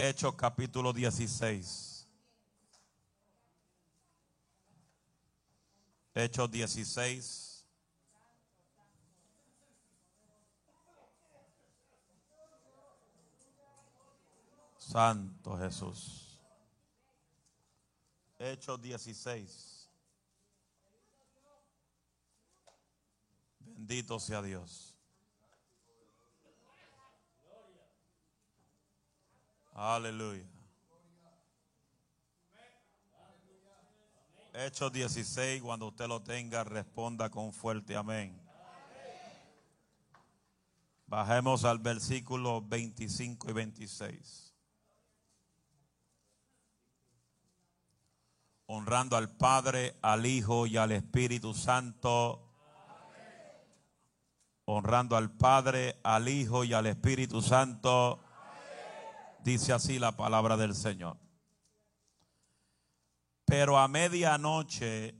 Hechos capítulo 16. Hechos 16. Santo Jesús. Hechos 16. Bendito sea Dios. Aleluya. Hechos 16, cuando usted lo tenga, responda con fuerte amén. Bajemos al versículo 25 y 26. Honrando al Padre, al Hijo y al Espíritu Santo. Honrando al Padre, al Hijo y al Espíritu Santo. Dice así la palabra del Señor. Pero a medianoche,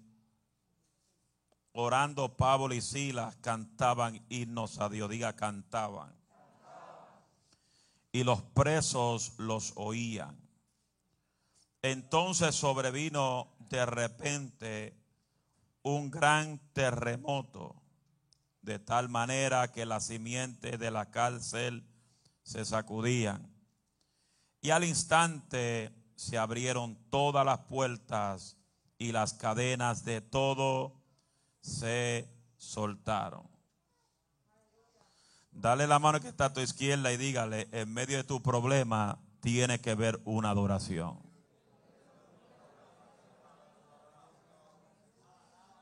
orando Pablo y Silas, cantaban himnos a Dios. Diga, cantaban. Y los presos los oían. Entonces sobrevino de repente un gran terremoto, de tal manera que las simientes de la cárcel se sacudían. Y al instante se abrieron todas las puertas y las cadenas de todo se soltaron. Dale la mano que está a tu izquierda y dígale, en medio de tu problema tiene que ver una adoración.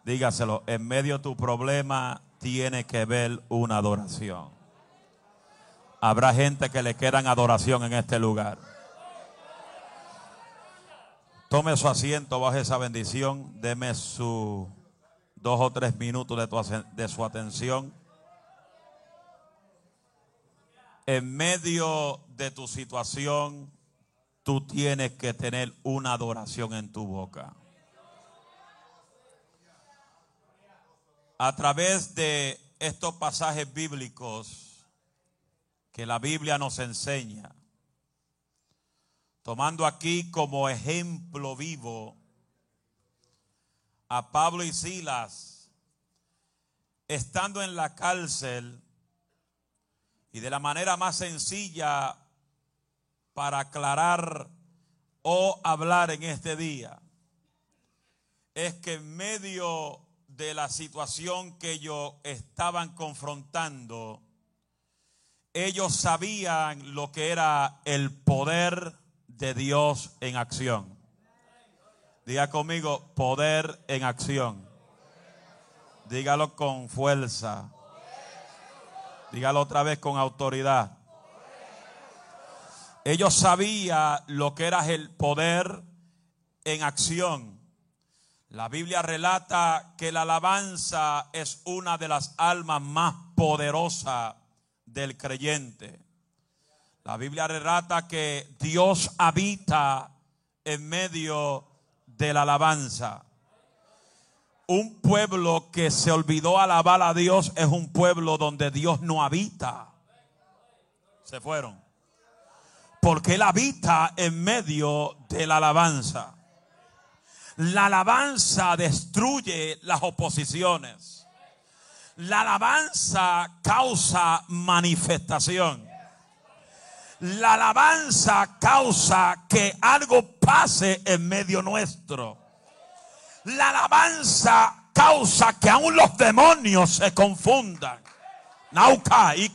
Dígaselo, en medio de tu problema tiene que ver una adoración. Habrá gente que le quedan adoración en este lugar. Tome su asiento bajo esa bendición. Deme su dos o tres minutos de, tu, de su atención. En medio de tu situación, tú tienes que tener una adoración en tu boca. A través de estos pasajes bíblicos que la Biblia nos enseña, tomando aquí como ejemplo vivo a Pablo y Silas, estando en la cárcel y de la manera más sencilla para aclarar o hablar en este día, es que en medio de la situación que ellos estaban confrontando, ellos sabían lo que era el poder de Dios en acción. Diga conmigo, poder en acción. Dígalo con fuerza. Dígalo otra vez con autoridad. Ellos sabían lo que era el poder en acción. La Biblia relata que la alabanza es una de las almas más poderosas del creyente. La Biblia relata que Dios habita en medio de la alabanza. Un pueblo que se olvidó alabar a Dios es un pueblo donde Dios no habita. Se fueron. Porque Él habita en medio de la alabanza. La alabanza destruye las oposiciones. La alabanza causa manifestación. La alabanza causa que algo pase en medio nuestro. La alabanza causa que aún los demonios se confundan. Nauca y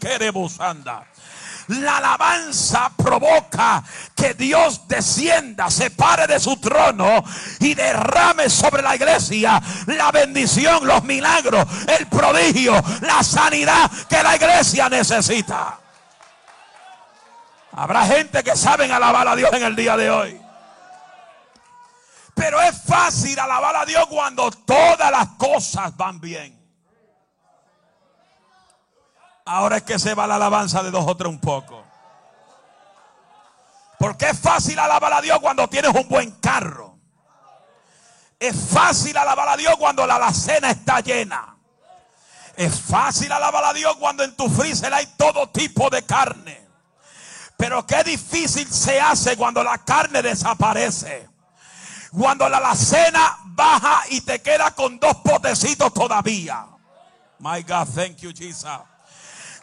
anda. La alabanza provoca que Dios descienda, se pare de su trono y derrame sobre la iglesia la bendición, los milagros, el prodigio, la sanidad que la iglesia necesita. Habrá gente que saben alabar a Dios en el día de hoy. Pero es fácil alabar a Dios cuando todas las cosas van bien. Ahora es que se va la alabanza de dos o tres un poco. Porque es fácil alabar a Dios cuando tienes un buen carro. Es fácil alabar a Dios cuando la alacena está llena. Es fácil alabar a Dios cuando en tu freezer hay todo tipo de carne. Pero qué difícil se hace cuando la carne desaparece. Cuando la alacena baja y te queda con dos potecitos todavía. My God, thank you, Jesus.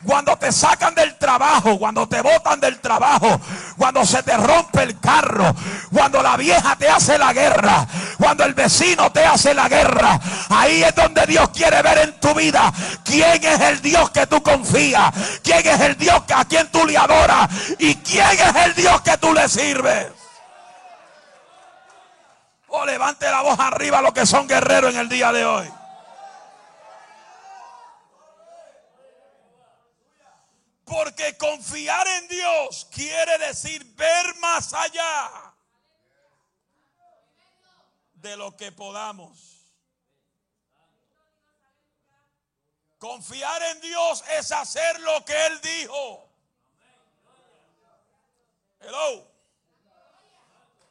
Cuando te sacan del trabajo, cuando te botan del trabajo, cuando se te rompe el carro, cuando la vieja te hace la guerra, cuando el vecino te hace la guerra, ahí es donde Dios quiere ver en tu vida quién es el Dios que tú confías, quién es el Dios a quien tú le adoras y quién es el Dios que tú le sirves. O oh, levante la voz arriba los que son guerreros en el día de hoy. Porque confiar en Dios quiere decir ver más allá de lo que podamos. Confiar en Dios es hacer lo que Él dijo. Hello.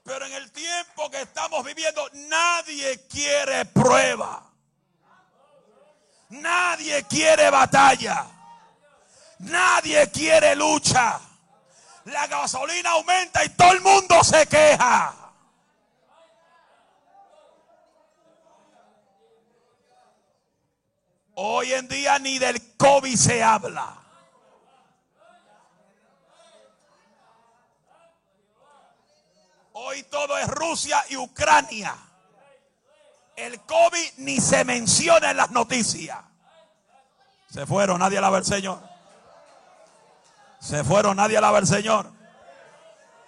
Pero en el tiempo que estamos viviendo, nadie quiere prueba. Nadie quiere batalla. Nadie quiere lucha. La gasolina aumenta y todo el mundo se queja. Hoy en día ni del COVID se habla. Hoy todo es Rusia y Ucrania. El COVID ni se menciona en las noticias. Se fueron, nadie alaba al Señor. Se fueron, nadie alaba al Señor.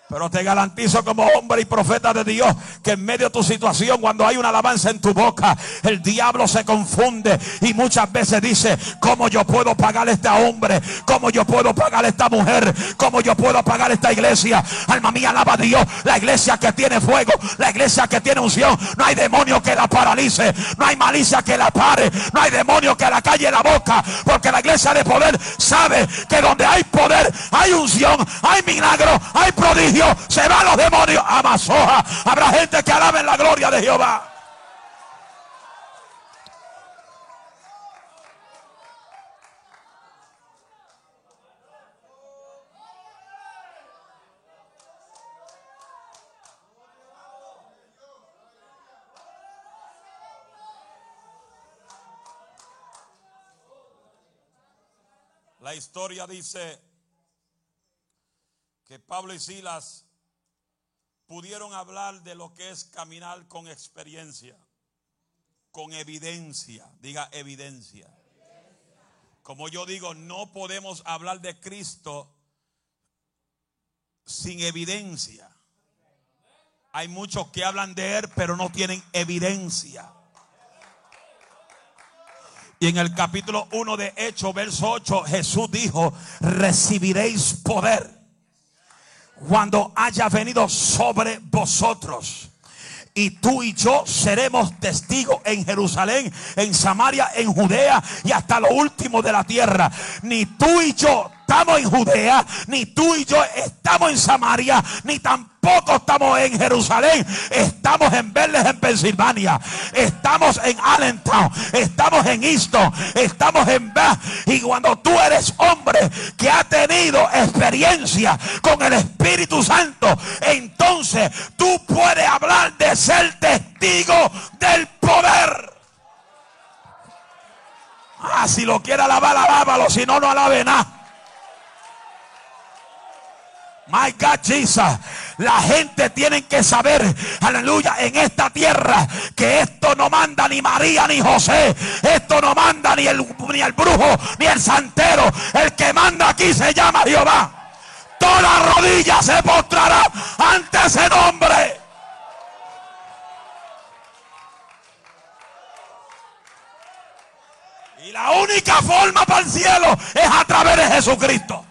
Pero te garantizo como hombre y profeta de Dios que en medio de tu situación, cuando hay una alabanza en tu boca, el diablo se confunde y muchas veces dice, ¿cómo yo puedo pagar este hombre? ¿Cómo yo puedo pagar esta mujer? ¿Cómo yo puedo pagar esta iglesia? Alma mía, alaba a Dios. La iglesia que tiene fuego, la iglesia que tiene unción. No hay demonio que la paralice, no hay malicia que la pare, no hay demonio que la calle la boca, porque la iglesia de poder sabe que donde hay poder, hay unción, hay milagro, hay prodigio se van los demonios. Amazoja. Habrá gente que alabe la gloria de Jehová. La historia dice Pablo y Silas pudieron hablar de lo que es caminar con experiencia, con evidencia, diga evidencia. Como yo digo, no podemos hablar de Cristo sin evidencia. Hay muchos que hablan de Él, pero no tienen evidencia. Y en el capítulo 1 de Hechos, verso 8, Jesús dijo, recibiréis poder cuando haya venido sobre vosotros. Y tú y yo seremos testigos en Jerusalén, en Samaria, en Judea y hasta lo último de la tierra. Ni tú y yo estamos en Judea, ni tú y yo estamos en Samaria, ni tampoco estamos en Jerusalén. Estamos en Verles, en Pensilvania. Estamos en Allentown. Estamos en Easton. Estamos en Bath. Y cuando tú eres hombre que ha tenido experiencia con el Espíritu Santo, entonces tú puedes hablar de ser testigo del poder. Ah, si lo quiere alabar, alábalo. Si no, no alabe nada. My God. La gente tiene que saber, aleluya, en esta tierra que esto no manda ni María ni José. Esto no manda ni el, ni el brujo ni el santero. El que manda aquí se llama Jehová. Toda rodilla se postrará ante ese nombre. Y la única forma para el cielo es a través de Jesucristo.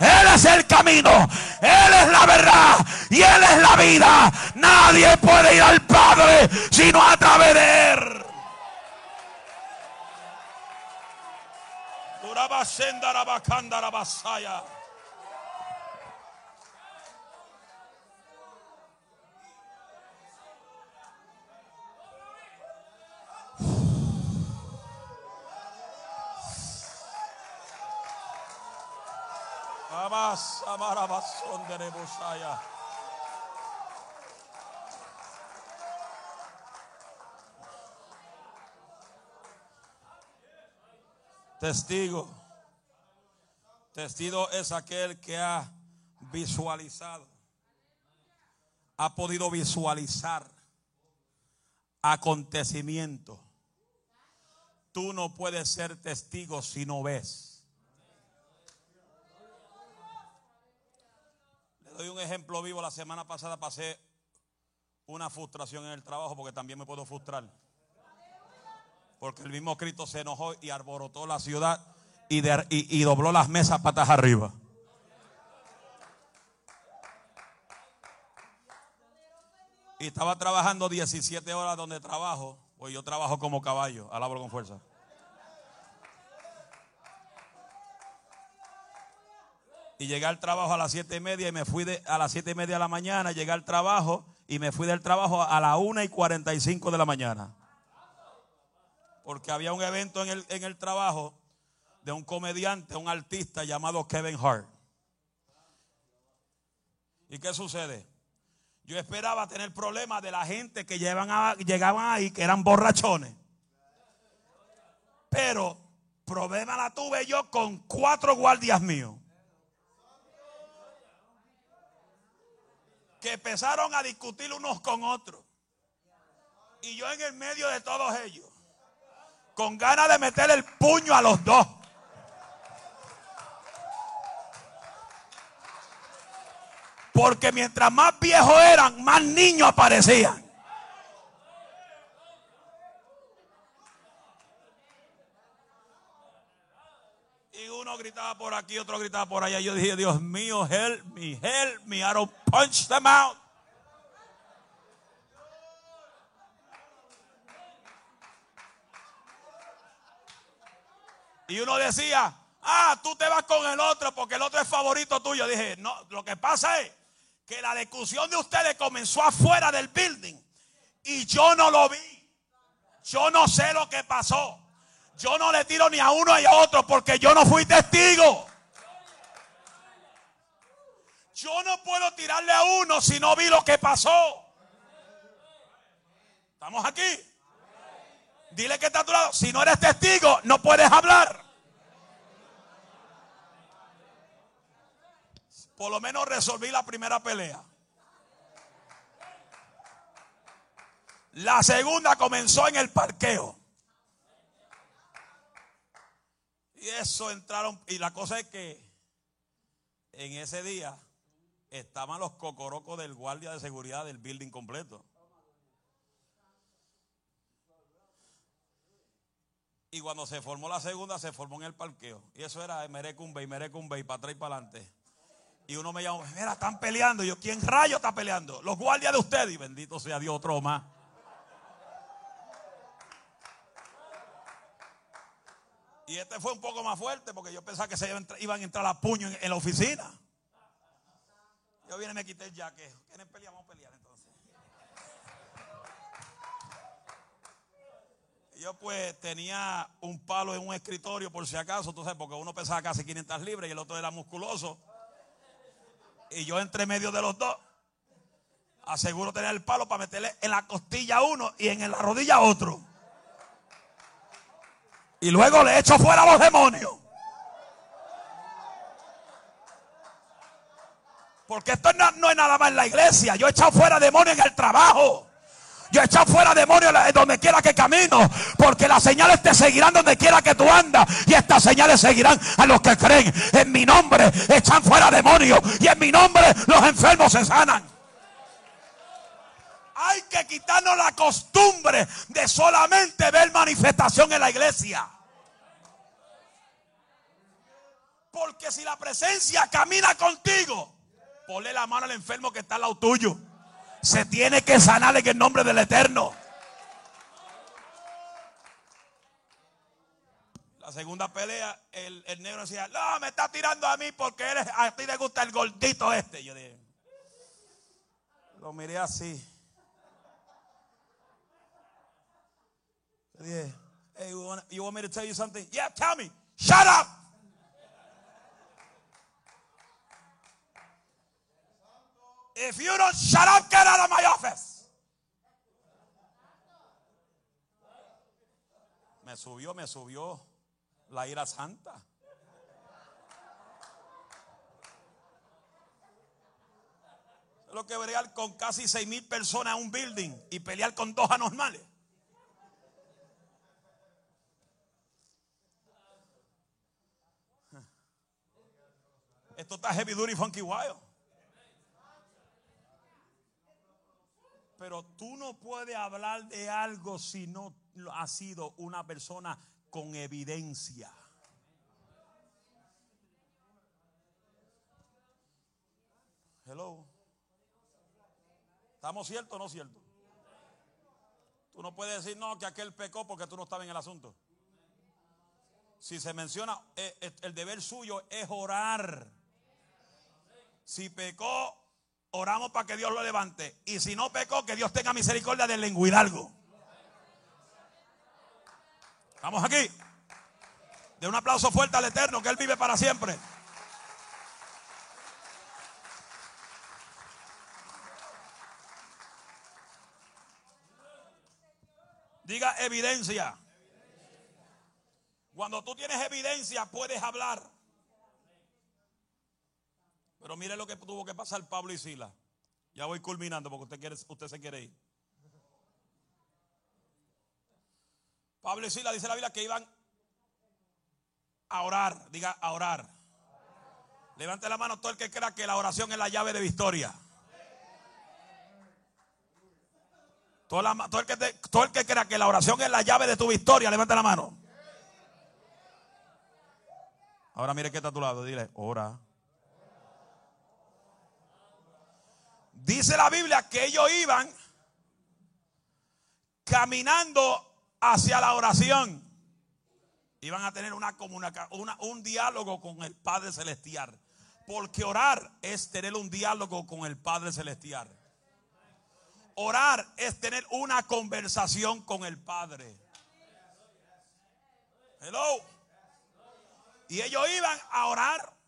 Él es el camino, Él es la verdad y Él es la vida. Nadie puede ir al Padre sino a través de Él. Duraba. Testigo. Testigo es aquel que ha visualizado, ha podido visualizar acontecimiento. Tú no puedes ser testigo si no ves. Doy un ejemplo vivo. La semana pasada pasé una frustración en el trabajo porque también me puedo frustrar. Porque el mismo Cristo se enojó y arborotó la ciudad y, y dobló las mesas patas arriba. Y estaba trabajando 17 horas donde trabajo. Pues yo trabajo como caballo, alabro con fuerza. Y llegué al trabajo a las siete y media y me fui de, a las siete y media de la mañana, llegué al trabajo y me fui del trabajo a las una y 45 de la mañana. Porque había un evento en el, en el trabajo de un comediante, un artista llamado Kevin Hart. ¿Y qué sucede? Yo esperaba tener problemas de la gente que llegaban ahí, que eran borrachones. Pero problema la tuve yo con cuatro guardias míos. Que empezaron a discutir unos con otros. Y yo en el medio de todos ellos. Con ganas de meter el puño a los dos. Porque mientras más viejos eran, más niños aparecían. Y uno gritaba por aquí, otro gritaba por allá. Yo dije, Dios mío, help me, help me. I don't punch them out. Y uno decía, ah, tú te vas con el otro porque el otro es favorito tuyo. Dije, no, lo que pasa es que la discusión de ustedes comenzó afuera del building y yo no lo vi. Yo no sé lo que pasó. Yo no le tiro ni a uno ni a otro porque yo no fui testigo. Yo no puedo tirarle a uno si no vi lo que pasó. ¿Estamos aquí? Dile que está a tu lado. Si no eres testigo, no puedes hablar. Por lo menos resolví la primera pelea. La segunda comenzó en el parqueo. Y eso entraron. Y la cosa es que en ese día estaban los cocorocos del guardia de seguridad del building completo. Y cuando se formó la segunda, se formó en el parqueo. Y eso era merecumbe y merecumbe y para atrás y para adelante. Y uno me llama, mira, están peleando. Yo, ¿quién rayo está peleando? Los guardias de ustedes. Y bendito sea Dios, otro más. Y este fue un poco más fuerte porque yo pensaba que se iban a entrar a puño en, la oficina. Yo vine y me quité el jaque. ¿Quieren pelear? Vamos a pelear entonces. yo pues tenía un palo en un escritorio por si acaso, tú sabes, porque uno pesaba casi 500 libras y el otro era musculoso. Y yo entre medio de los dos aseguro tener el palo para meterle en la costilla a uno y en la rodilla a otro. Y luego le echo fuera a los demonios. Porque esto no, no, es nada más en la iglesia. Yo he echado fuera demonios en el trabajo. Yo he echado fuera demonios donde quiera que camino. Porque las señales te seguirán donde quiera que tú andas. Y estas señales seguirán a los que creen. En mi nombre echan fuera demonios. Y en mi nombre los enfermos se sanan. Hay que quitarnos la costumbre de solamente ver manifestación en la iglesia. Porque si la presencia camina contigo, ponle la mano al enfermo que está al lado tuyo se tiene que sanar en el nombre del Eterno. La segunda pelea, el, negro decía, no, me está tirando a mí porque a ti te gusta el gordito este. Yo dije, lo miré así. Dije, hey, you want, you want me to tell you something? Yeah, tell me. Shut up. If you don't shut up, get out of my office. Me subió, me subió la ira santa. Lo que bregar con casi seis mil personas en un building y pelear con dos anormales. Esto está heavy duty funky wild. Pero tú no puedes hablar de algo si no has sido una persona con evidencia. Hello. ¿Estamos ciertos o no ciertos? Tú no puedes decir no que aquel pecó porque tú no estabas en el asunto. Si se menciona, eh, eh, el deber suyo es orar. Si pecó, oramos para que Dios lo levante. Y si no pecó, que Dios tenga misericordia del lenguidalgo. Vamos aquí. De un aplauso fuerte al Eterno, que Él vive para siempre. Diga evidencia. Cuando tú tienes evidencia, puedes hablar. Pero mire lo que tuvo que pasar Pablo y Sila. Ya voy culminando porque usted, quiere, usted se quiere ir. Pablo y Sila dice la Biblia que iban a orar. Diga a orar. Levante la mano todo el que crea que la oración es la llave de victoria. Todo, el que todo el que crea que la oración es la llave de tu victoria, levante la mano. Ahora mire que está a tu lado, dile, ora. Dice la Biblia que ellos iban caminando hacia la oración. Iban a tener una, una un diálogo con el Padre Celestial. Porque orar es tener un diálogo con el Padre Celestial. Orar es tener una conversación con el Padre. Hello. Y ellos iban a orar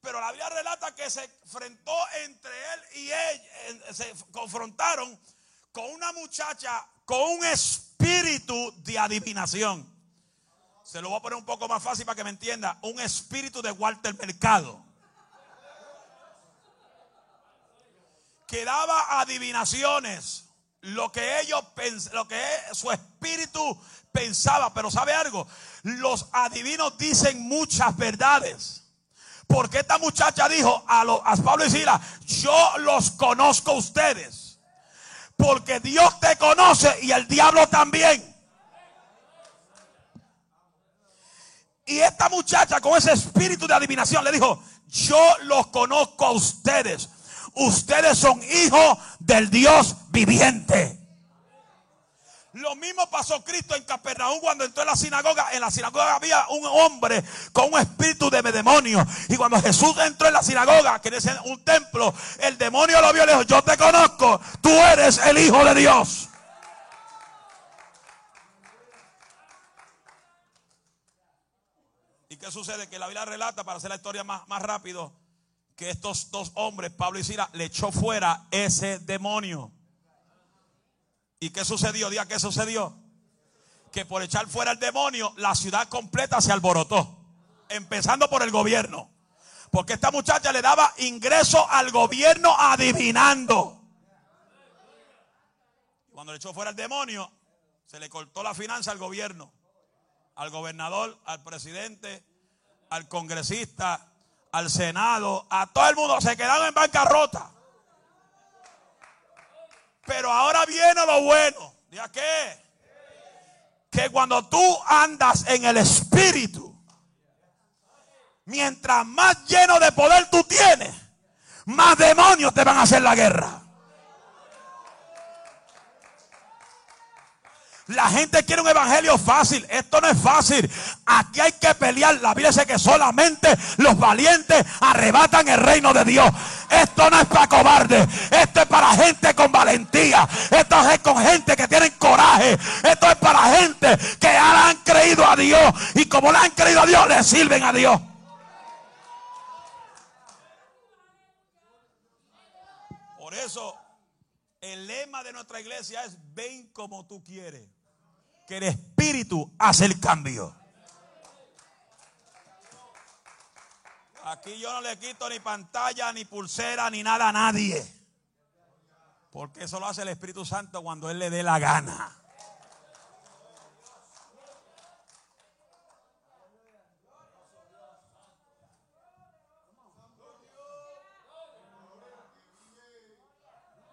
pero la Biblia relata que se enfrentó entre él y ella, se confrontaron con una muchacha con un espíritu de adivinación. Se lo voy a poner un poco más fácil para que me entienda. Un espíritu de Walter Mercado. Que daba adivinaciones. Lo que ellos lo que su espíritu pensaba. Pero ¿sabe algo? Los adivinos dicen muchas verdades. Porque esta muchacha dijo a, a Pablo y Sila, yo los conozco a ustedes. Porque Dios te conoce y el diablo también. Y esta muchacha con ese espíritu de adivinación le dijo, yo los conozco a ustedes. Ustedes son hijos del Dios viviente. Lo mismo pasó Cristo en Capernaum cuando entró en la sinagoga. En la sinagoga había un hombre con un espíritu de demonio. Y cuando Jesús entró en la sinagoga, que es un templo, el demonio lo vio y le dijo, yo te conozco, tú eres el Hijo de Dios. ¿Y qué sucede? Que la Biblia relata, para hacer la historia más, más rápido, que estos dos hombres, Pablo y Sila, le echó fuera ese demonio. ¿Y qué sucedió? Día qué sucedió. Que por echar fuera el demonio, la ciudad completa se alborotó. Empezando por el gobierno. Porque esta muchacha le daba ingreso al gobierno adivinando. Cuando le echó fuera el demonio, se le cortó la finanza al gobierno, al gobernador, al presidente, al congresista, al senado, a todo el mundo. Se quedaron en bancarrota. Pero ahora viene lo bueno. ¿Ya qué? Que cuando tú andas en el Espíritu, mientras más lleno de poder tú tienes, más demonios te van a hacer la guerra. La gente quiere un evangelio fácil. Esto no es fácil. Aquí hay que pelear. La Biblia dice que solamente los valientes arrebatan el reino de Dios. Esto no es para cobardes. Esto es para gente con valentía. Esto es con gente que tiene coraje. Esto es para gente que han creído a Dios. Y como le han creído a Dios, le sirven a Dios. Por eso el lema de nuestra iglesia es ven como tú quieres. Que el Espíritu hace el cambio. Aquí yo no le quito ni pantalla, ni pulsera, ni nada a nadie. Porque eso lo hace el Espíritu Santo cuando Él le dé la gana.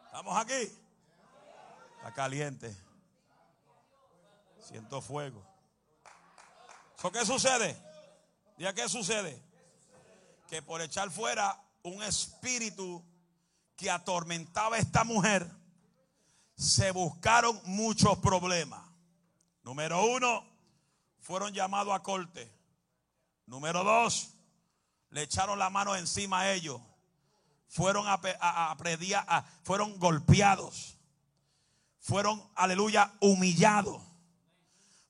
¿Estamos aquí? Está caliente. Siento fuego. qué sucede? ¿Ya qué sucede? Que por echar fuera un espíritu que atormentaba a esta mujer, se buscaron muchos problemas. Número uno, fueron llamados a corte. Número dos, le echaron la mano encima a ellos fueron, a, a, fueron golpeados, fueron, aleluya, humillados,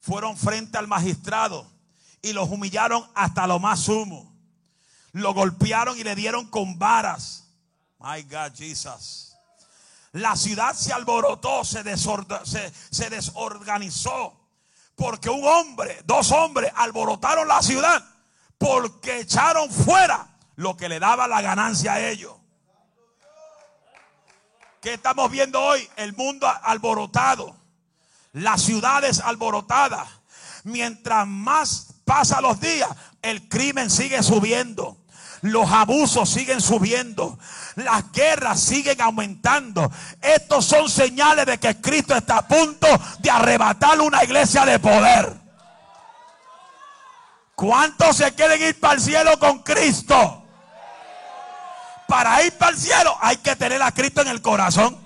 fueron frente al magistrado y los humillaron hasta lo más sumo. Lo golpearon y le dieron con varas. My God, Jesus. La ciudad se alborotó, se, se, se desorganizó. Porque un hombre, dos hombres alborotaron la ciudad porque echaron fuera lo que le daba la ganancia a ellos. ¿Qué estamos viendo hoy? El mundo alborotado. Las ciudades alborotadas. Mientras más pasan los días, el crimen sigue subiendo. Los abusos siguen subiendo. Las guerras siguen aumentando. Estos son señales de que Cristo está a punto de arrebatar una iglesia de poder. ¿Cuántos se quieren ir para el cielo con Cristo? para ir para el cielo hay que tener a Cristo en el corazón.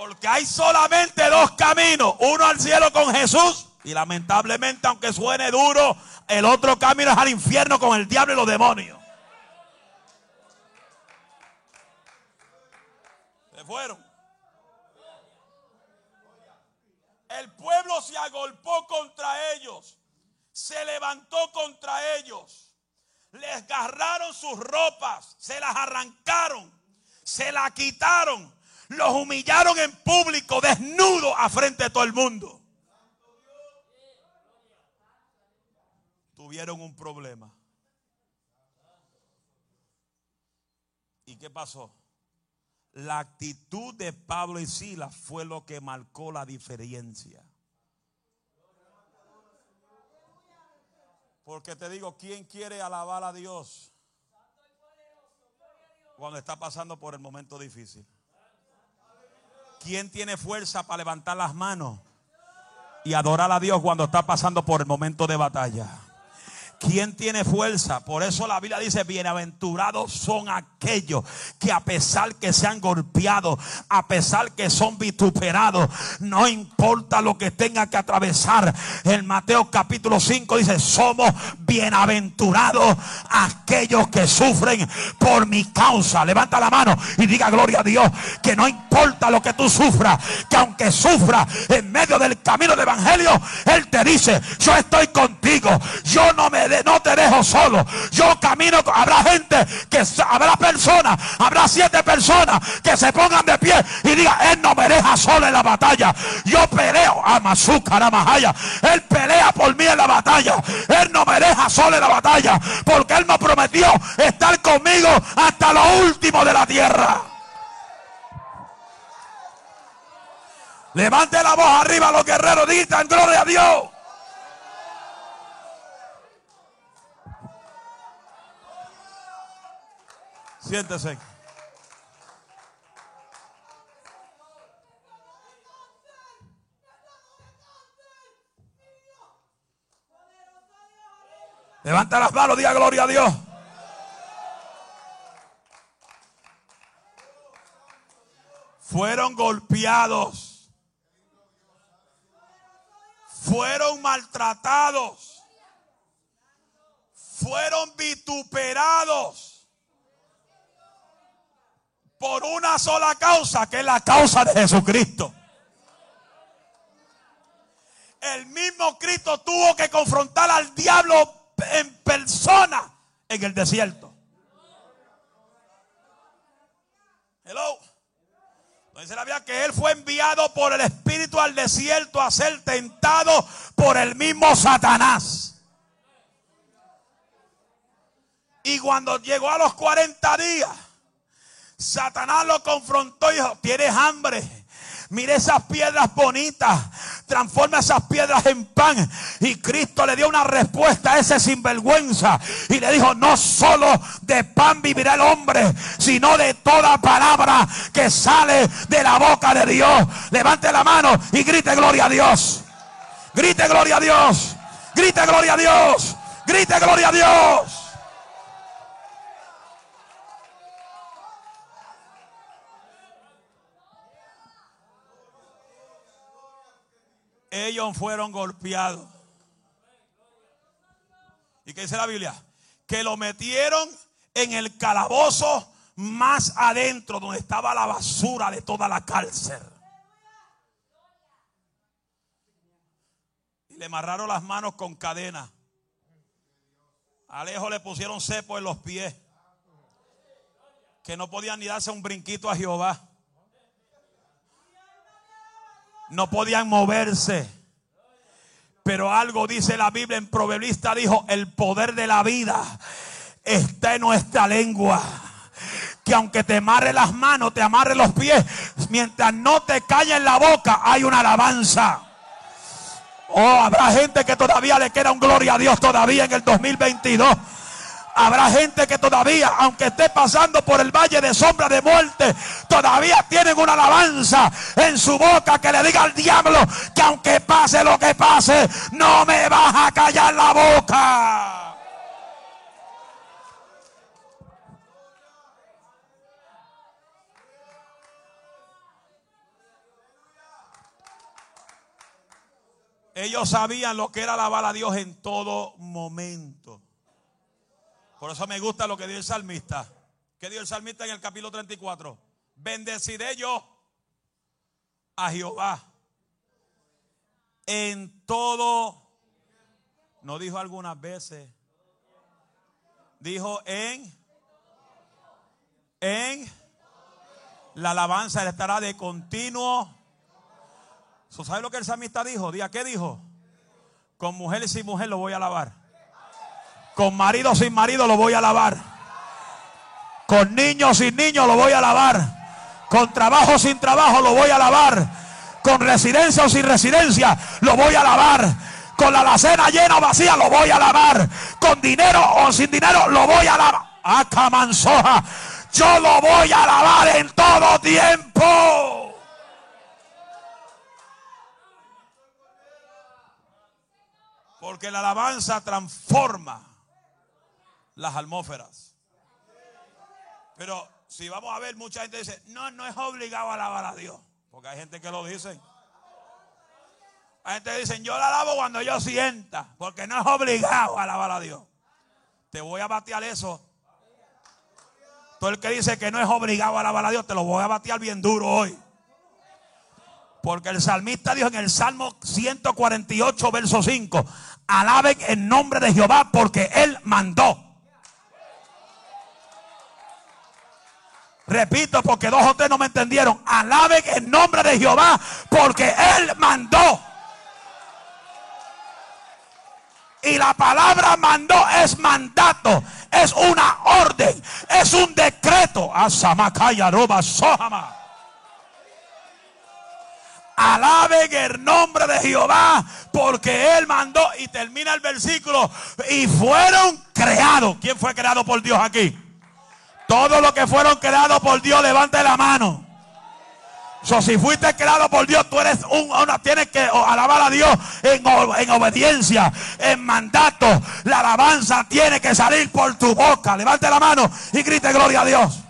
Porque hay solamente dos caminos. Uno al cielo con Jesús. Y lamentablemente, aunque suene duro, el otro camino es al infierno con el diablo y los demonios. Se fueron. El pueblo se agolpó contra ellos. Se levantó contra ellos les agarraron sus ropas, se las arrancaron, se las quitaron, los humillaron en público, desnudo a frente de todo el mundo. Tuvieron un problema. ¿Y qué pasó? La actitud de Pablo y Silas fue lo que marcó la diferencia. Porque te digo, ¿quién quiere alabar a Dios cuando está pasando por el momento difícil? ¿Quién tiene fuerza para levantar las manos y adorar a Dios cuando está pasando por el momento de batalla? ¿Quién tiene fuerza? Por eso la Biblia dice, bienaventurados son aquellos que a pesar que se han golpeado, a pesar que son vituperados, no importa lo que tenga que atravesar. En Mateo capítulo 5 dice, somos bienaventurados aquellos que sufren por mi causa. Levanta la mano y diga gloria a Dios, que no importa lo que tú sufras, que aunque sufra en medio del camino del Evangelio, Él te dice, yo estoy contigo, yo no me no te dejo solo. Yo camino, habrá gente que habrá personas, habrá siete personas que se pongan de pie y digan, Él no me deja solo en la batalla. Yo peleo a Mazúcar, a Él pelea por mí en la batalla. Él no me deja solo en la batalla porque Él me prometió estar conmigo hasta lo último de la tierra. Levante la voz arriba los guerreros, digan gloria a Dios. Siéntese. Levanta las manos, diga gloria a Dios. Fueron golpeados. Fueron maltratados. Fueron vituperados por una sola causa, que es la causa de Jesucristo. El mismo Cristo tuvo que confrontar al diablo en persona en el desierto. Hello. Dice la Biblia que él fue enviado por el Espíritu al desierto a ser tentado por el mismo Satanás. Y cuando llegó a los 40 días, Satanás lo confrontó y dijo, ¿tienes hambre? Mire esas piedras bonitas. Transforma esas piedras en pan. Y Cristo le dio una respuesta a ese sinvergüenza. Y le dijo, no solo de pan vivirá el hombre, sino de toda palabra que sale de la boca de Dios. Levante la mano y grite gloria a Dios. Grite gloria a Dios. Grite gloria a Dios. Grite gloria a Dios. Ellos fueron golpeados. ¿Y qué dice la Biblia? Que lo metieron en el calabozo más adentro, donde estaba la basura de toda la cárcel. Y le amarraron las manos con cadena. Alejo le pusieron cepo en los pies. Que no podían ni darse un brinquito a Jehová no podían moverse. Pero algo dice la Biblia en Proverbista, dijo, el poder de la vida está en nuestra lengua. Que aunque te amarre las manos, te amarre los pies, mientras no te calle en la boca, hay una alabanza. Oh, habrá gente que todavía le queda un gloria a Dios todavía en el 2022. Habrá gente que todavía, aunque esté pasando por el valle de sombra de muerte, todavía tienen una alabanza en su boca que le diga al diablo que aunque pase lo que pase, no me vas a callar la boca. Ellos sabían lo que era alabar a Dios en todo momento. Por eso me gusta lo que dio el salmista. ¿Qué dio el salmista en el capítulo 34? Bendeciré yo a Jehová en todo. No dijo algunas veces. Dijo en. En. La alabanza estará de continuo. ¿Sabe lo que el salmista dijo? ¿qué dijo? Con mujer y mujer lo voy a alabar. Con marido sin marido lo voy a lavar. Con niños sin niños lo voy a lavar. Con trabajo sin trabajo lo voy a lavar. Con residencia o sin residencia lo voy a lavar. Con la alacena llena o vacía lo voy a lavar. Con dinero o sin dinero lo voy a lavar. Acamansoja. Yo lo voy a lavar en todo tiempo. Porque la alabanza transforma las almóferas. Pero si vamos a ver, mucha gente dice, no, no es obligado a alabar a Dios. Porque hay gente que lo dice. Hay gente que dice, yo la alabo cuando yo sienta. Porque no es obligado a alabar a Dios. Te voy a batear eso. Todo el que dice que no es obligado a alabar a Dios, te lo voy a batear bien duro hoy. Porque el salmista dijo en el Salmo 148, verso 5, alaben en nombre de Jehová porque Él mandó. Repito, porque dos o tres no me entendieron. Alaben en nombre de Jehová, porque Él mandó. Y la palabra mandó es mandato, es una orden, es un decreto. Alaben el nombre de Jehová, porque Él mandó. Y termina el versículo. Y fueron creados. ¿Quién fue creado por Dios aquí? Todo lo que fueron creados por Dios, levante la mano. So, si fuiste creado por Dios, tú eres un, una, tienes que alabar a Dios en, en, obediencia, en mandato. La alabanza tiene que salir por tu boca. Levante la mano y grite gloria a Dios.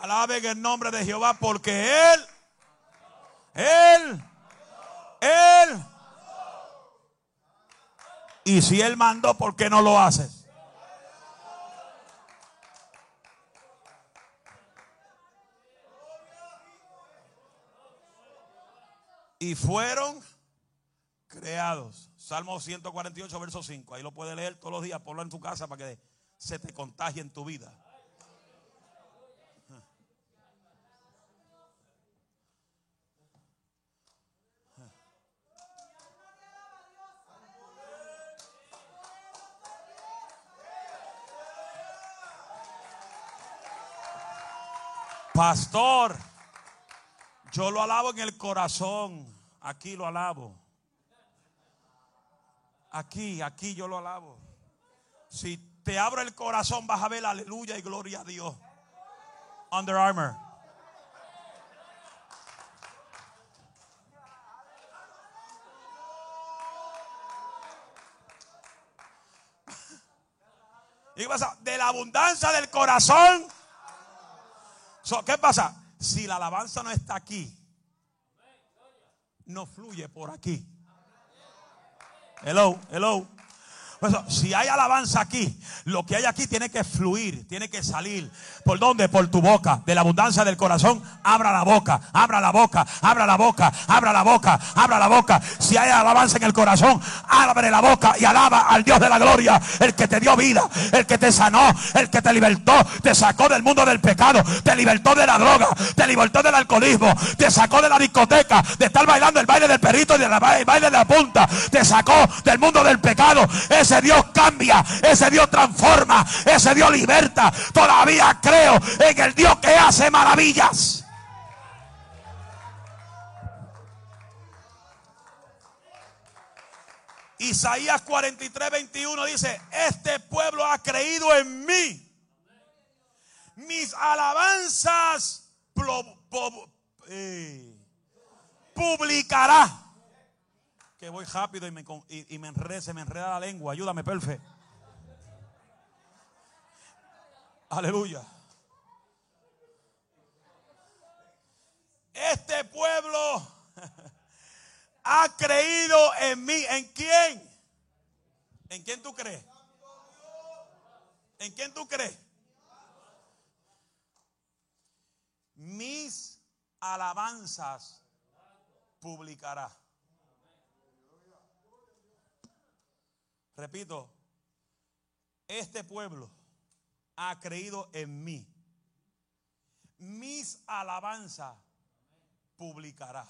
Alaben el nombre de Jehová porque Él, Él, Él y si Él mandó, ¿por qué no lo haces? Y fueron creados. Salmo 148, verso 5. Ahí lo puede leer todos los días. Ponlo en tu casa para que se te contagie en tu vida. Pastor, yo lo alabo en el corazón. Aquí lo alabo. Aquí, aquí yo lo alabo. Si te abro el corazón, vas a ver aleluya y gloria a Dios. Under Armour. ¿Y pasa? De la abundancia del corazón. ¿Qué pasa? Si la alabanza no está aquí, no fluye por aquí. Hello, hello si hay alabanza aquí, lo que hay aquí tiene que fluir, tiene que salir. ¿Por dónde? Por tu boca. De la abundancia del corazón, abra la boca, abra la boca, abra la boca, abra la boca, abra la boca. Si hay alabanza en el corazón, abre la boca y alaba al Dios de la gloria, el que te dio vida, el que te sanó, el que te libertó, te sacó del mundo del pecado, te libertó de la droga, te libertó del alcoholismo, te sacó de la discoteca, de estar bailando el baile del perrito y del baile de la punta, te sacó del mundo del pecado. Ese ese Dios cambia, ese Dios transforma, ese Dios liberta. Todavía creo en el Dios que hace maravillas. Isaías 43, 21 dice, este pueblo ha creído en mí. Mis alabanzas eh, publicará voy rápido y me, y, me enreda, se me enreda la lengua. Ayúdame, perfe. Aleluya. Este pueblo ha creído en mí. ¿En quién? ¿En quién tú crees? ¿En quién tú crees? Mis alabanzas publicará. Repito, este pueblo ha creído en mí. Mis alabanzas publicará.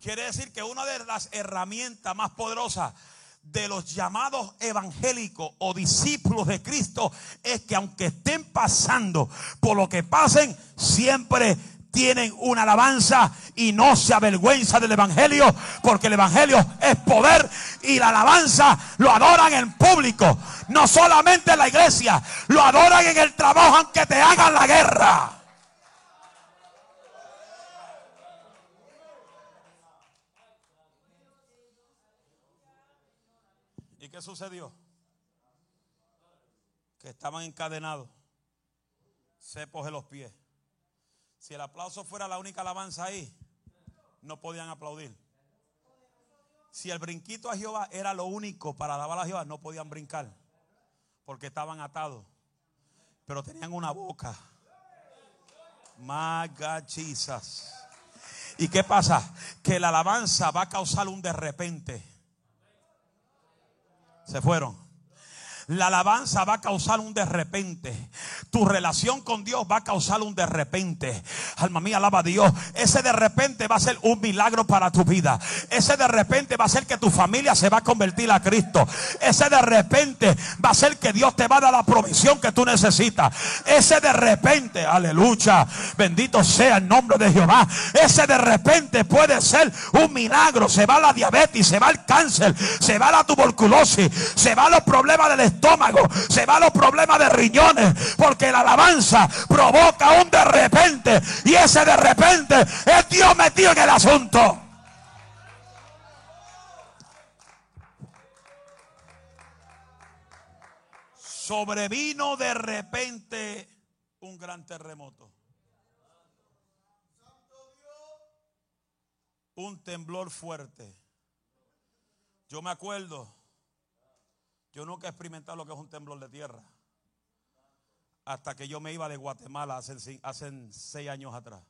Quiere decir que una de las herramientas más poderosas de los llamados evangélicos o discípulos de Cristo es que aunque estén pasando por lo que pasen, siempre tienen una alabanza y no se avergüenza del Evangelio, porque el Evangelio es poder y la alabanza lo adoran en público, no solamente en la iglesia, lo adoran en el trabajo aunque te hagan la guerra. ¿Y qué sucedió? Que estaban encadenados, cepos de los pies si el aplauso fuera la única alabanza ahí, no podían aplaudir. Si el brinquito a Jehová era lo único para alabar a Jehová, no podían brincar. Porque estaban atados. Pero tenían una boca. Magachizas. ¿Y qué pasa? Que la alabanza va a causar un de repente. Se fueron. La alabanza va a causar un de repente. Tu relación con Dios va a causar un de repente. Alma mía, alaba a Dios. Ese de repente va a ser un milagro para tu vida. Ese de repente va a ser que tu familia se va a convertir a Cristo. Ese de repente va a ser que Dios te va a dar la provisión que tú necesitas. Ese de repente, aleluya, bendito sea el nombre de Jehová. Ese de repente puede ser un milagro. Se va la diabetes, se va el cáncer, se va la tuberculosis, se va los problemas del estado estómago, se va los problemas de riñones, porque la alabanza provoca un de repente y ese de repente es Dios metido en el asunto. Sobrevino de repente un gran terremoto. Un temblor fuerte. Yo me acuerdo yo nunca he experimentado lo que es un temblor de tierra. Hasta que yo me iba de Guatemala hace, seis años atrás.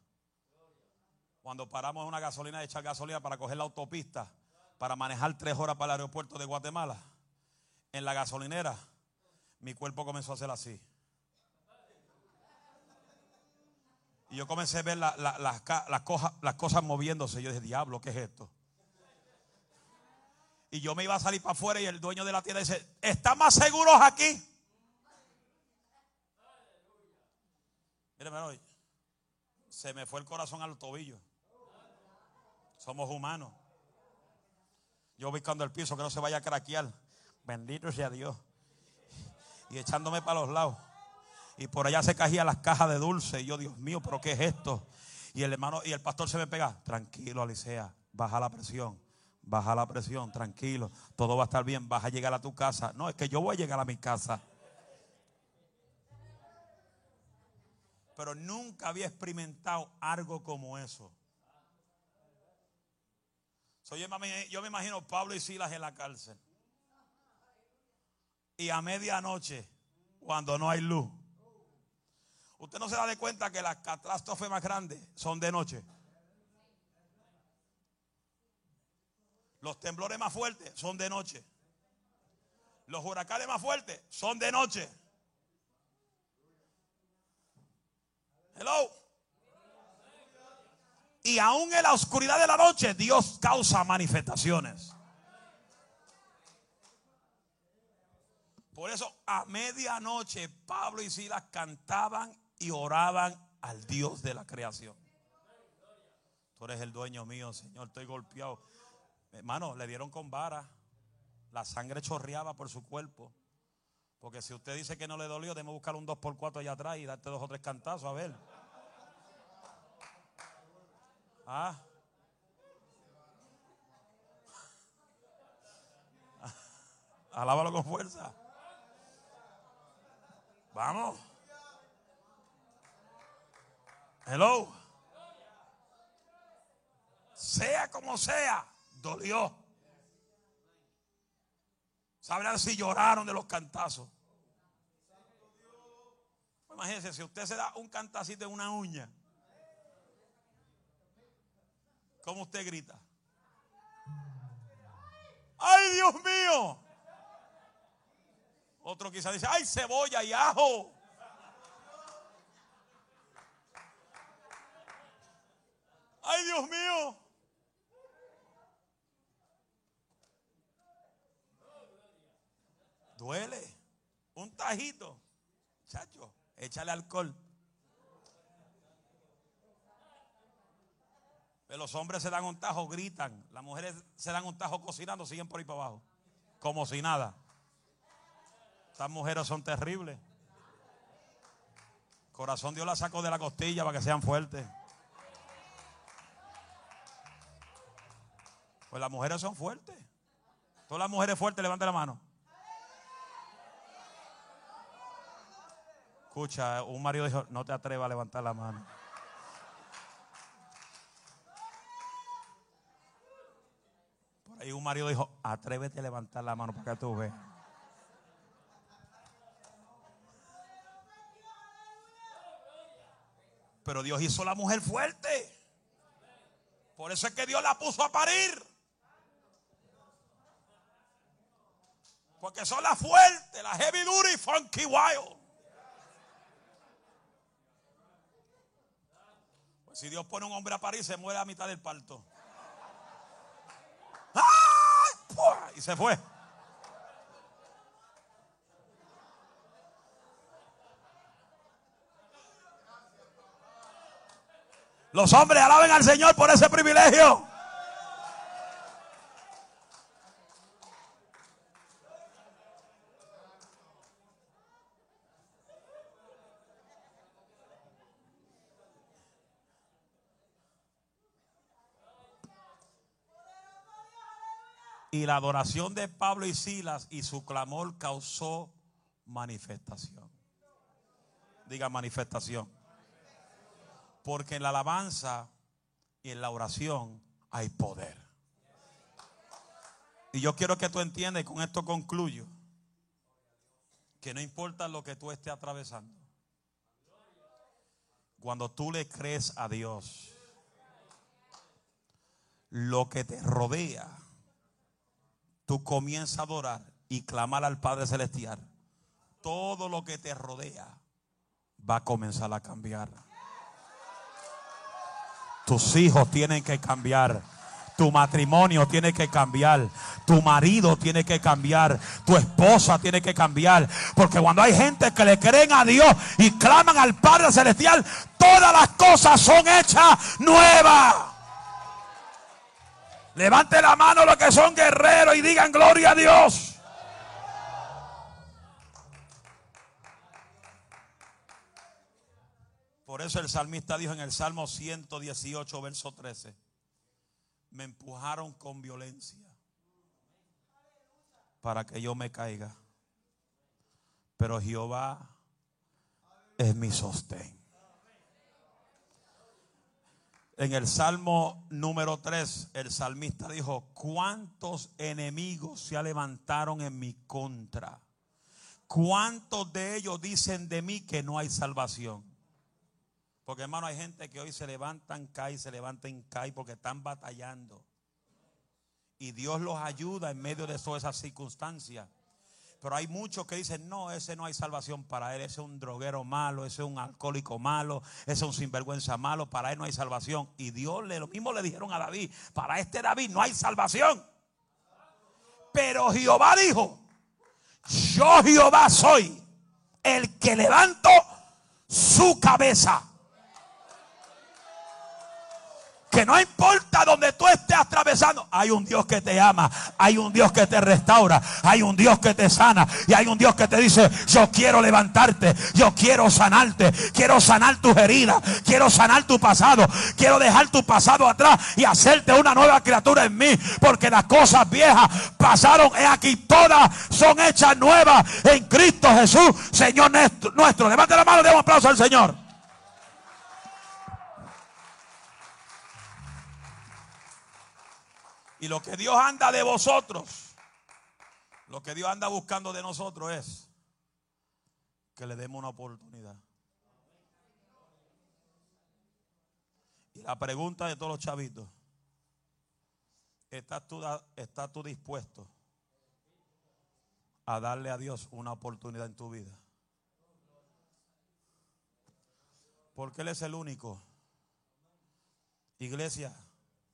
Cuando paramos en una gasolina de echar gasolina para coger la autopista, para manejar tres horas para el aeropuerto de Guatemala. en la gasolinera, mi cuerpo comenzó a hacer así. Y yo comencé a ver las, cosas, las cosas moviéndose. Yo dije, diablo, ¿qué es esto? Y yo me iba a salir para afuera y el dueño de la tienda dice, ¿están más seguros aquí? Míreme hoy. Se me fue el corazón al tobillo. Somos humanos. Yo buscando el piso que no se vaya a craquear. Bendito sea Dios. Y echándome para los lados. Y por allá se caían las cajas de dulce. Y yo, Dios mío, ¿pero qué es esto? Y el hermano y el pastor se me pega. Tranquilo, Alicia. Baja la presión. Baja la presión. Tranquilo. Todo va a estar bien. Vas a llegar a tu casa. No, es que yo voy a llegar a mi casa. Pero nunca había experimentado algo como eso. yo me imagino Pablo y Silas en la cárcel. Y a medianoche, cuando no hay luz. Usted no se da de cuenta que las catástrofes más grandes son de noche. Los temblores más fuertes son de noche. Los huracanes más fuertes son de noche. Hello. Y aún en la oscuridad de la noche, Dios causa manifestaciones. Por eso a medianoche Pablo y Silas cantaban y oraban al Dios de la creación. Tú eres el dueño mío, Señor, estoy golpeado. Hermano, le dieron con vara. La sangre chorreaba por su cuerpo. Porque si usted dice que no le dolió, déme buscar un 2x4 allá atrás y darte dos o tres cantazos, a ver. Ah. Alábalo con fuerza. Vamos. Hello. Sea como sea, dolió. Sabrán si lloraron de los cantazos. Imagínense, si usted se da un cantacito en una uña, ¿cómo usted grita? ¡Ay, Dios mío! Otro quizá dice, ¡ay, cebolla y ajo! ¡Ay, Dios mío! Duele. Un tajito. Chacho, échale alcohol. Pero los hombres se dan un tajo, gritan. Las mujeres se dan un tajo cocinando, siguen por ahí para abajo. Como si nada. Estas mujeres son terribles. Corazón Dios la sacó de la costilla para que sean fuertes. Pues las mujeres son fuertes. Todas las mujeres fuertes, levanten la mano. Escucha, un marido dijo, no te atrevas a levantar la mano. Por ahí un marido dijo, atrévete a levantar la mano para que tú veas. Pero Dios hizo la mujer fuerte. Por eso es que Dios la puso a parir. Porque son las fuertes, las heavy duty, funky wild. Si Dios pone un hombre a parir, se muere a mitad del parto. Y se fue. Los hombres alaben al Señor por ese privilegio. Y la adoración de Pablo y Silas y su clamor causó manifestación. Diga manifestación. Porque en la alabanza y en la oración hay poder. Y yo quiero que tú entiendas, con esto concluyo, que no importa lo que tú estés atravesando, cuando tú le crees a Dios, lo que te rodea, tú comienzas a adorar y clamar al Padre Celestial, todo lo que te rodea va a comenzar a cambiar. Tus hijos tienen que cambiar. Tu matrimonio tiene que cambiar. Tu marido tiene que cambiar. Tu esposa tiene que cambiar. Porque cuando hay gente que le creen a Dios y claman al Padre Celestial, todas las cosas son hechas nuevas. Levante la mano los que son guerreros y digan gloria a Dios. Por eso el salmista dijo en el Salmo 118, verso 13 me empujaron con violencia para que yo me caiga. Pero Jehová es mi sostén. En el Salmo número 3, el salmista dijo, ¿cuántos enemigos se levantaron en mi contra? ¿Cuántos de ellos dicen de mí que no hay salvación? Porque hermano, hay gente que hoy se levantan, cae, se levantan, cae porque están batallando. Y Dios los ayuda en medio de todas esas circunstancias. Pero hay muchos que dicen, no, ese no hay salvación para él, ese es un droguero malo, ese es un alcohólico malo, ese es un sinvergüenza malo, para él no hay salvación. Y Dios le, lo mismo le dijeron a David, para este David no hay salvación. Pero Jehová dijo, yo Jehová soy el que levanto su cabeza que no importa donde tú estés atravesando, hay un Dios que te ama, hay un Dios que te restaura, hay un Dios que te sana y hay un Dios que te dice, yo quiero levantarte, yo quiero sanarte, quiero sanar tus heridas, quiero sanar tu pasado, quiero dejar tu pasado atrás y hacerte una nueva criatura en mí, porque las cosas viejas pasaron, he aquí todas son hechas nuevas en Cristo Jesús, Señor nuestro. Levante la mano, demos aplauso al Señor. Y lo que Dios anda de vosotros, lo que Dios anda buscando de nosotros es que le demos una oportunidad. Y la pregunta de todos los chavitos, ¿estás tú, dispuesto a darle a Dios una oportunidad en tu vida? Porque Él es el único. Iglesia,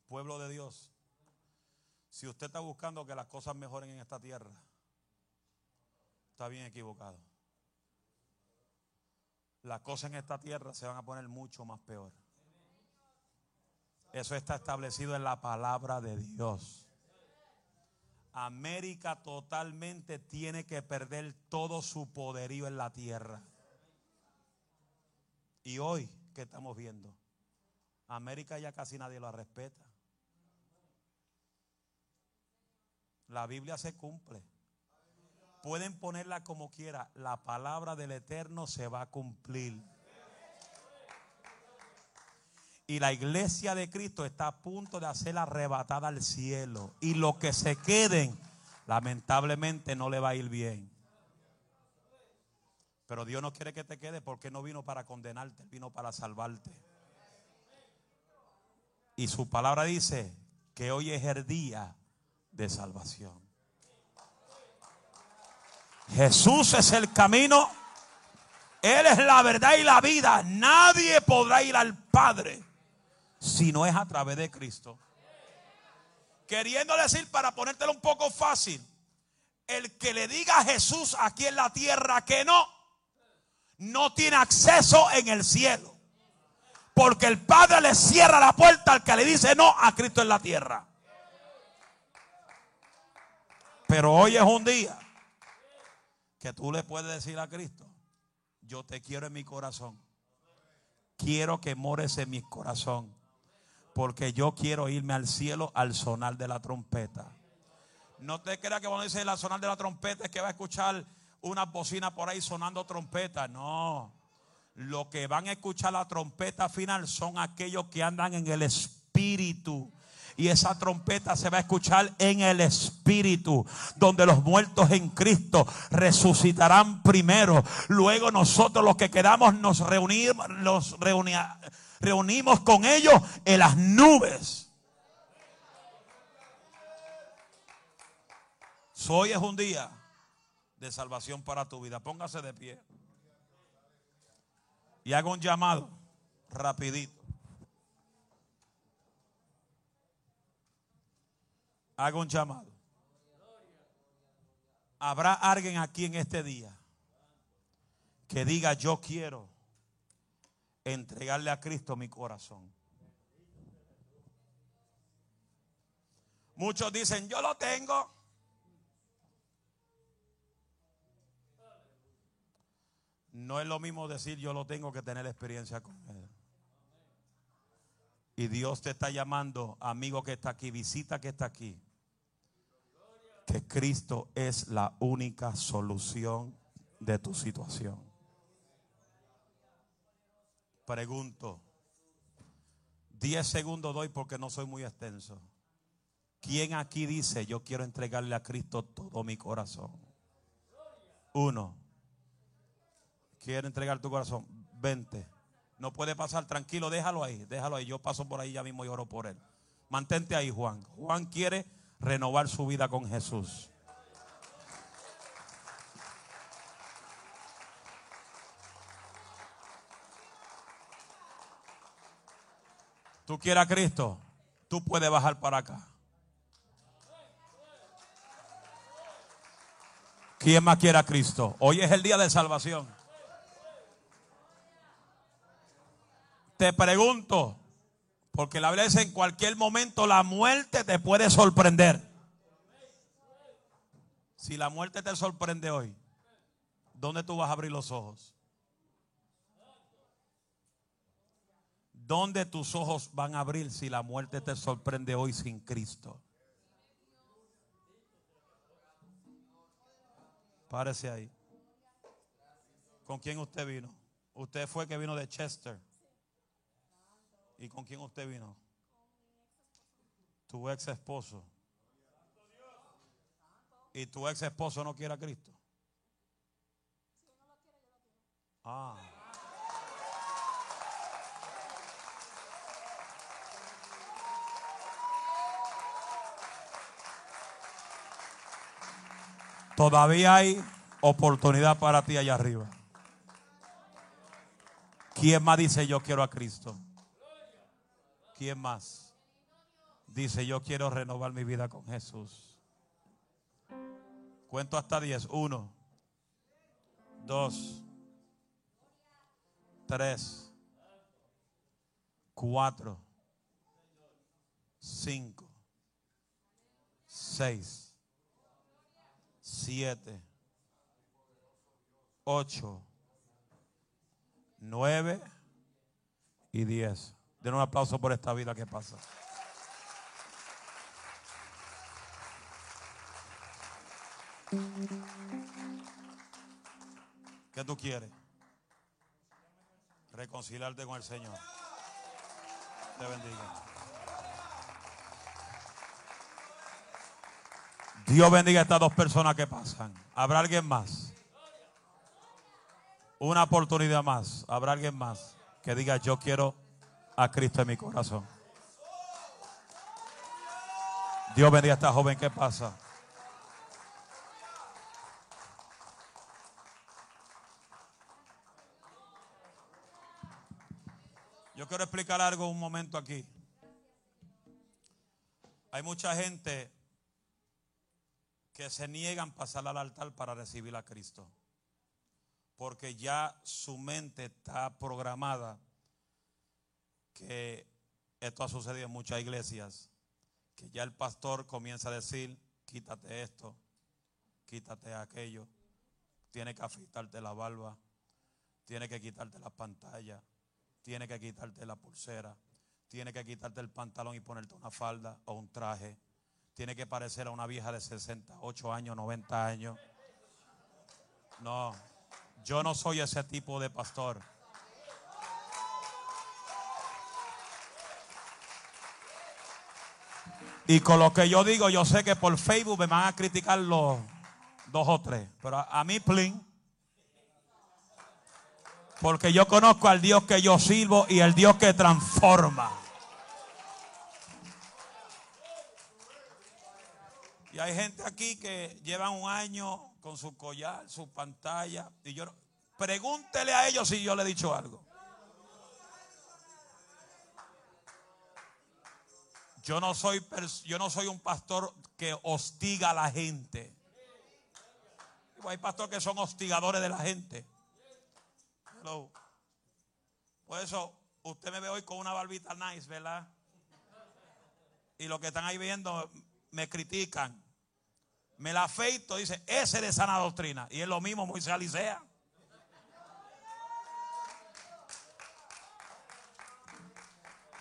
pueblo de Dios si usted está buscando que las cosas mejoren en esta tierra, está bien equivocado. Las cosas en esta tierra se van a poner mucho más peor. Eso está establecido en la palabra de Dios. América totalmente tiene que perder todo su poderío en la tierra. Y hoy, ¿qué estamos viendo? América ya casi nadie lo respeta. La Biblia se cumple. Pueden ponerla como quiera. La palabra del Eterno se va a cumplir. Y la iglesia de Cristo está a punto de hacer arrebatada al cielo. Y los que se queden, lamentablemente no le va a ir bien. Pero Dios no quiere que te quede porque no vino para condenarte, vino para salvarte. Y su palabra dice que hoy es el día de salvación. Jesús es el camino. Él es la verdad y la vida. Nadie podrá ir al Padre si no es a través de Cristo. Queriendo decir, para ponértelo un poco fácil, el que le diga a Jesús aquí en la tierra que no, no tiene acceso en el cielo. Porque el Padre le cierra la puerta al que le dice no a Cristo en la tierra. Pero hoy es un día que tú le puedes decir a Cristo, yo te quiero en mi corazón. Quiero que mores en mi corazón. Porque yo quiero irme al cielo al sonar de la trompeta. No te creas que cuando dice el sonar de la trompeta es que va a escuchar una bocina por ahí sonando trompeta. No. Lo que van a escuchar la trompeta final son aquellos que andan en el espíritu y esa trompeta se va a escuchar en el Espíritu, donde los muertos en Cristo resucitarán primero. Luego nosotros los que quedamos nos reunimos, con ellos en las nubes. Hoy es un día de salvación para tu vida. Póngase de pie. Y haga un llamado rapidito. Haga un llamado. Habrá alguien aquí en este día que diga yo quiero entregarle a Cristo mi corazón. Muchos dicen, yo lo tengo. No es lo mismo decir yo lo tengo que tener experiencia con Él. Y Dios te está llamando, amigo que está aquí, visita que está aquí, que Cristo es la única solución de tu situación. Pregunto, 10 segundos doy porque no soy muy extenso. ¿Quién aquí dice, yo quiero entregarle a Cristo todo mi corazón? Uno. ¿Quiere entregar tu corazón? Vente. No puede pasar, tranquilo, déjalo ahí, déjalo ahí. Yo paso por ahí ya mismo y oro por él. Mantente ahí, Juan. Juan quiere renovar su vida con Jesús. ¿Tú quieres a Cristo? Tú puedes bajar para acá. ¿Quién más quiere a Cristo? Hoy es el día de salvación. Te pregunto, porque la Biblia en cualquier momento la muerte te puede sorprender. Si la muerte te sorprende hoy, ¿dónde tú vas a abrir los ojos? ¿Dónde tus ojos van a abrir si la muerte te sorprende hoy sin Cristo? Párese ahí. ¿Con quién usted vino? Usted fue que vino de Chester. ¿Y con quién usted vino? Tu ex esposo. ¿Y tu ex esposo no quiere a Cristo? Ah. Todavía hay oportunidad para ti allá arriba. ¿Quién más dice yo quiero a Cristo? ¿Quién más? Dice yo quiero renovar mi vida con Jesús. Cuento hasta 10. Uno, dos, tres, cuatro, cinco, seis. 7, 8, 9 y 10. Den un aplauso por esta vida que pasa. ¿Qué tú quieres? Reconciliarte con el Señor. Te bendiga. Dios bendiga a estas dos personas que pasan. ¿Habrá alguien más? Una oportunidad más. ¿Habrá alguien más que diga yo quiero a Cristo en mi corazón? Dios bendiga a esta joven que pasa. Yo quiero explicar algo un momento aquí. Hay mucha gente que se niegan a pasar al altar para recibir a Cristo. Porque ya su mente está programada que esto ha sucedido en muchas iglesias, que ya el pastor comienza a decir, quítate esto, quítate aquello, tiene que afeitarte la barba, tiene que quitarte la pantalla, tiene que quitarte la pulsera, tiene que quitarte el pantalón y ponerte una falda o un traje tiene que parecer a una vieja de 68 años, 90 años. No, yo no soy ese tipo de pastor. Y con lo que yo digo, yo sé que por Facebook me van a criticar los dos o tres. Pero a, mí, plin. Porque yo conozco al Dios que yo sirvo y el Dios que transforma. Y hay gente aquí que llevan un año con su collar, su pantalla. Y yo, pregúntele a ellos si yo le he dicho algo. Yo no soy, yo no soy un pastor que hostiga a la gente. Hay pastores que son hostigadores de la gente. Por eso usted me ve hoy con una barbita nice, ¿verdad? Y los que están ahí viendo me critican. Me la afeito, dice, ese de sana doctrina. Y es lo mismo Moisés Alicea.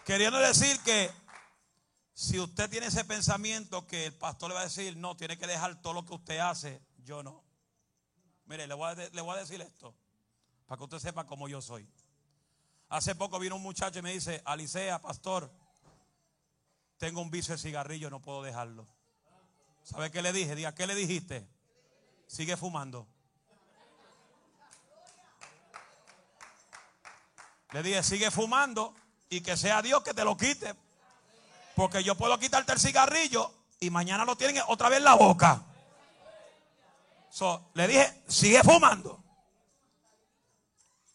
Queriendo decir que si usted tiene ese pensamiento que el pastor le va a decir, no, tiene que dejar todo lo que usted hace, yo no. Mire, le voy a, decir esto, para que usted sepa cómo yo soy. Hace poco vino un muchacho y me dice, Alicea, pastor, tengo un vicio de cigarrillo, no puedo dejarlo. ¿Sabe qué le dije? Diga, ¿qué le dijiste? Sigue fumando. Le dije, sigue fumando y que sea Dios que te lo quite. Porque yo puedo quitarte el cigarrillo y mañana lo tienen otra vez en la boca. le dije, sigue fumando.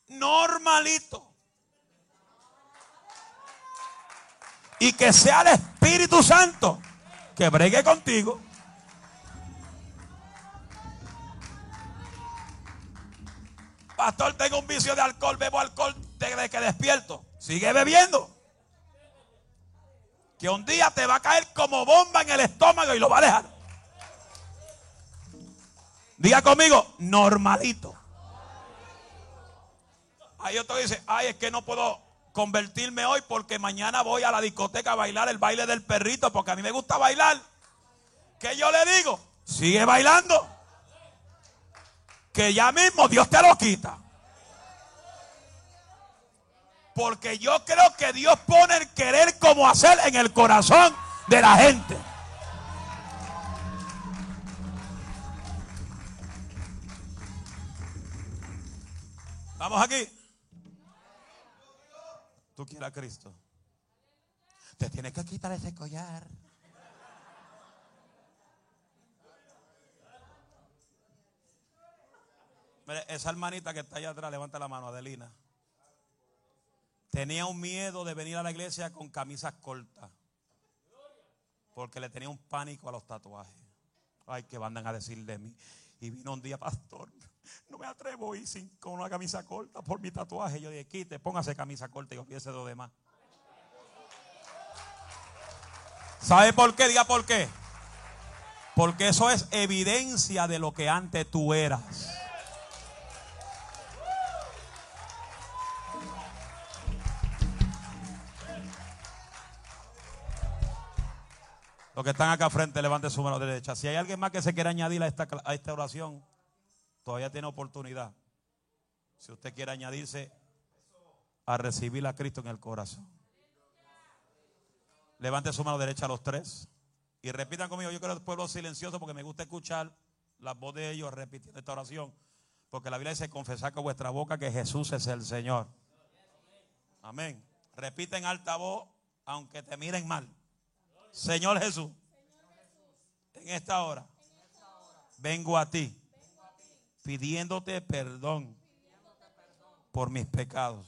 Normalito. Y que sea el Espíritu Santo que bregue contigo. Pastor, tengo un vicio de alcohol, bebo alcohol desde que despierto. Sigue bebiendo que un día te va a caer como bomba en el estómago y lo va a dejar. Diga conmigo, normalito. Ahí otro dice, ay, es que no puedo convertirme hoy porque mañana voy a la discoteca a bailar el baile del perrito porque a mí me gusta bailar. ¿Qué yo le digo? Sigue bailando. Que ya mismo Dios te lo quita. Porque yo creo que Dios pone el querer como hacer en el corazón de la gente. Vamos aquí. Tú quieres a Cristo. Te tienes que quitar ese collar. esa hermanita que está allá atrás, levanta la mano, Adelina. Tenía un miedo de venir a la iglesia con camisas cortas. Porque le tenía un pánico a los tatuajes. Ay, que van a decir de mí. Y vino un día, pastor, no me atrevo a ir sin, con una camisa corta por mi tatuaje. Yo dije, quite, póngase camisa corta y olvídese de lo demás. ¿Sabe por qué? Diga por qué. Porque eso es evidencia de lo que antes tú eras. Los que están acá frente, levante su mano derecha. Si hay alguien más que se quiera añadir a esta, a esta oración, todavía tiene oportunidad. Si usted quiere añadirse a recibir a Cristo en el corazón. Levante su mano derecha a los tres. Y repitan conmigo. Yo quiero el pueblo silencioso porque me gusta escuchar la voz de ellos repitiendo esta oración. Porque la Biblia dice confesar con vuestra boca que Jesús es el Señor. Amén. Repite en alta voz, aunque te miren mal. Señor Jesús, en esta hora vengo a ti pidiéndote perdón por mis pecados.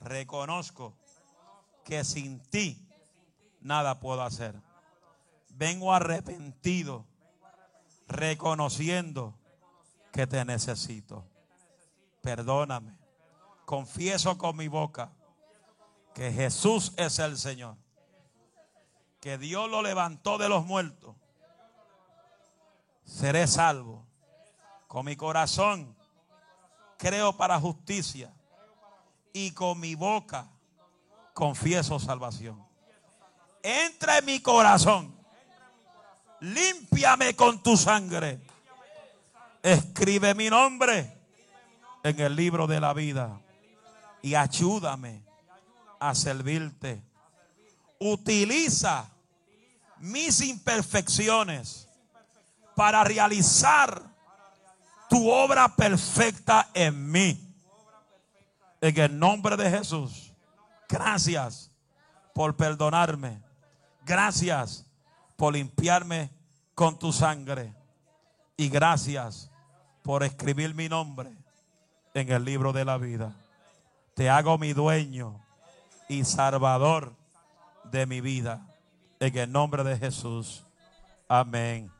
Reconozco que sin ti nada puedo hacer. Vengo arrepentido, reconociendo que te necesito. Perdóname. Confieso con mi boca que Jesús es el Señor que Dios lo levantó de los muertos, seré salvo. Con mi corazón creo para justicia y con mi boca confieso salvación. Entra en mi corazón, límpiame con tu sangre, escribe mi nombre en el libro de la vida y ayúdame a servirte. Utiliza mis imperfecciones para realizar tu obra perfecta en mí. En el nombre de Jesús. Gracias por perdonarme. Gracias por limpiarme con tu sangre. Y gracias por escribir mi nombre en el libro de la vida. Te hago mi dueño y salvador de mi vida. En el nombre de Jesús. Amén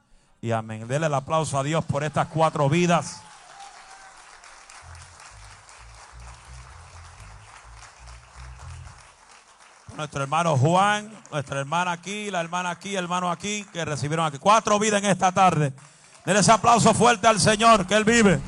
y amén. Dele el aplauso a Dios por estas cuatro vidas. Nuestro hermano Juan, nuestra hermana aquí, la hermana aquí, hermano aquí, que recibieron aquí. Cuatro vidas en esta tarde. Denle ese aplauso fuerte al Señor, que Él vive.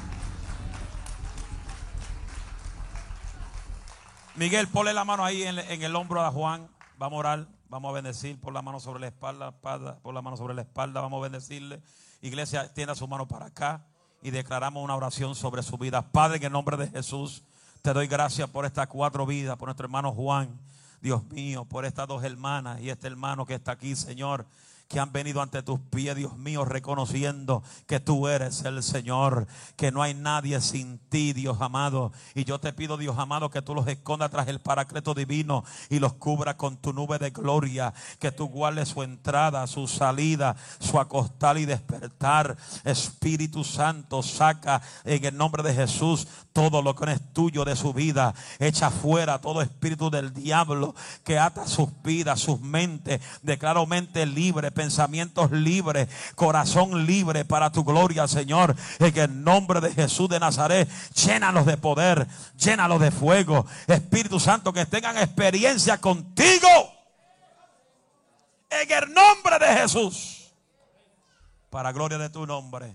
Miguel, ponle la mano ahí en, en, el hombro a Juan. Vamos a orar, vamos a bendecir. Por la mano sobre la espalda, espalda, por la mano sobre la espalda, vamos a bendecirle. Iglesia, tienda su mano para acá y declaramos una oración sobre su vida. Padre, en el nombre de Jesús, te doy gracias por estas cuatro vidas, por nuestro hermano Juan. Dios mío, por estas dos hermanas y este hermano que está aquí, Señor que han venido ante tus pies, Dios mío, reconociendo que tú eres el Señor, que no hay nadie sin ti, Dios amado. Y yo te pido, Dios amado, que tú los escondas tras el paracleto divino y los cubra con tu nube de gloria, que tú guardes su entrada, su salida, su acostar y despertar. Espíritu Santo, saca en el nombre de Jesús todo lo que no es tuyo de su vida. Echa fuera todo espíritu del diablo que ata sus vidas, sus mentes. Declaro mente libre pensamientos libres, corazón libre para tu gloria, Señor. En el nombre de Jesús de Nazaret, llénalos de poder, llénalos de fuego. Espíritu Santo, que tengan experiencia contigo. En el nombre de Jesús. Para gloria de tu nombre.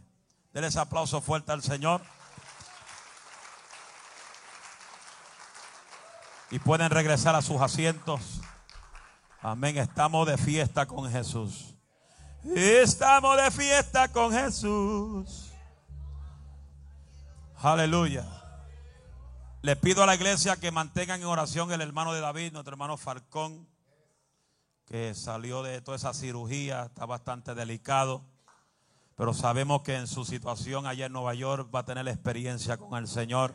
Denle ese aplauso fuerte al Señor. Y pueden regresar a sus asientos. Amén. Estamos de fiesta con Jesús. Estamos de fiesta con Jesús. Aleluya. Le pido a la iglesia que mantengan en oración el hermano de David, nuestro hermano Falcón, que salió de toda esa cirugía, está bastante delicado, pero sabemos que en su situación allá en Nueva York va a tener la experiencia con el Señor.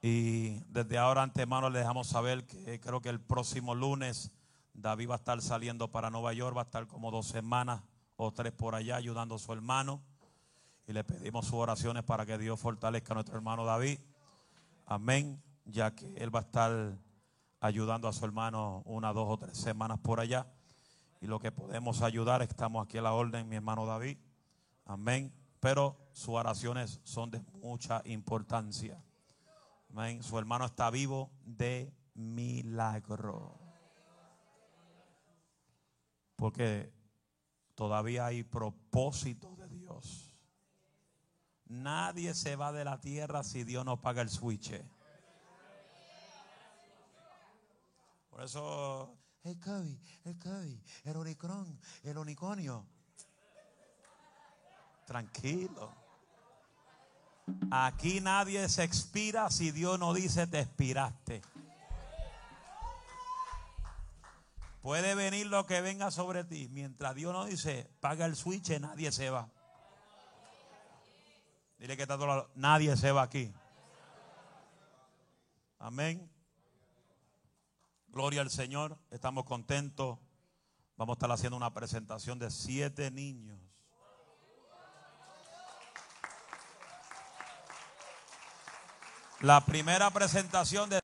Y desde ahora antemano le dejamos saber que creo que el próximo lunes David va a estar saliendo para Nueva York, va a estar como dos semanas o tres por allá ayudando a su hermano. Y le pedimos sus oraciones para que Dios fortalezca a nuestro hermano David. Amén. Ya que él va a estar ayudando a su hermano una, dos o tres semanas por allá. Y lo que podemos ayudar, estamos aquí a la orden, mi hermano David. Amén. Pero sus oraciones son de mucha importancia. Amén. Su hermano está vivo de milagro. Porque todavía hay propósito de Dios. Nadie se va de la tierra si Dios no paga el switch. Por eso, el Cavi, el Cavi, el Oricron, el unicornio. Tranquilo. Aquí nadie se expira si Dios no dice te expiraste. Puede venir lo que venga sobre ti. Mientras Dios no dice, paga el switch, nadie se va. Dile que está todo lado. Nadie se va aquí. Amén. Gloria al Señor. Estamos contentos. Vamos a estar haciendo una presentación de siete niños. La primera presentación de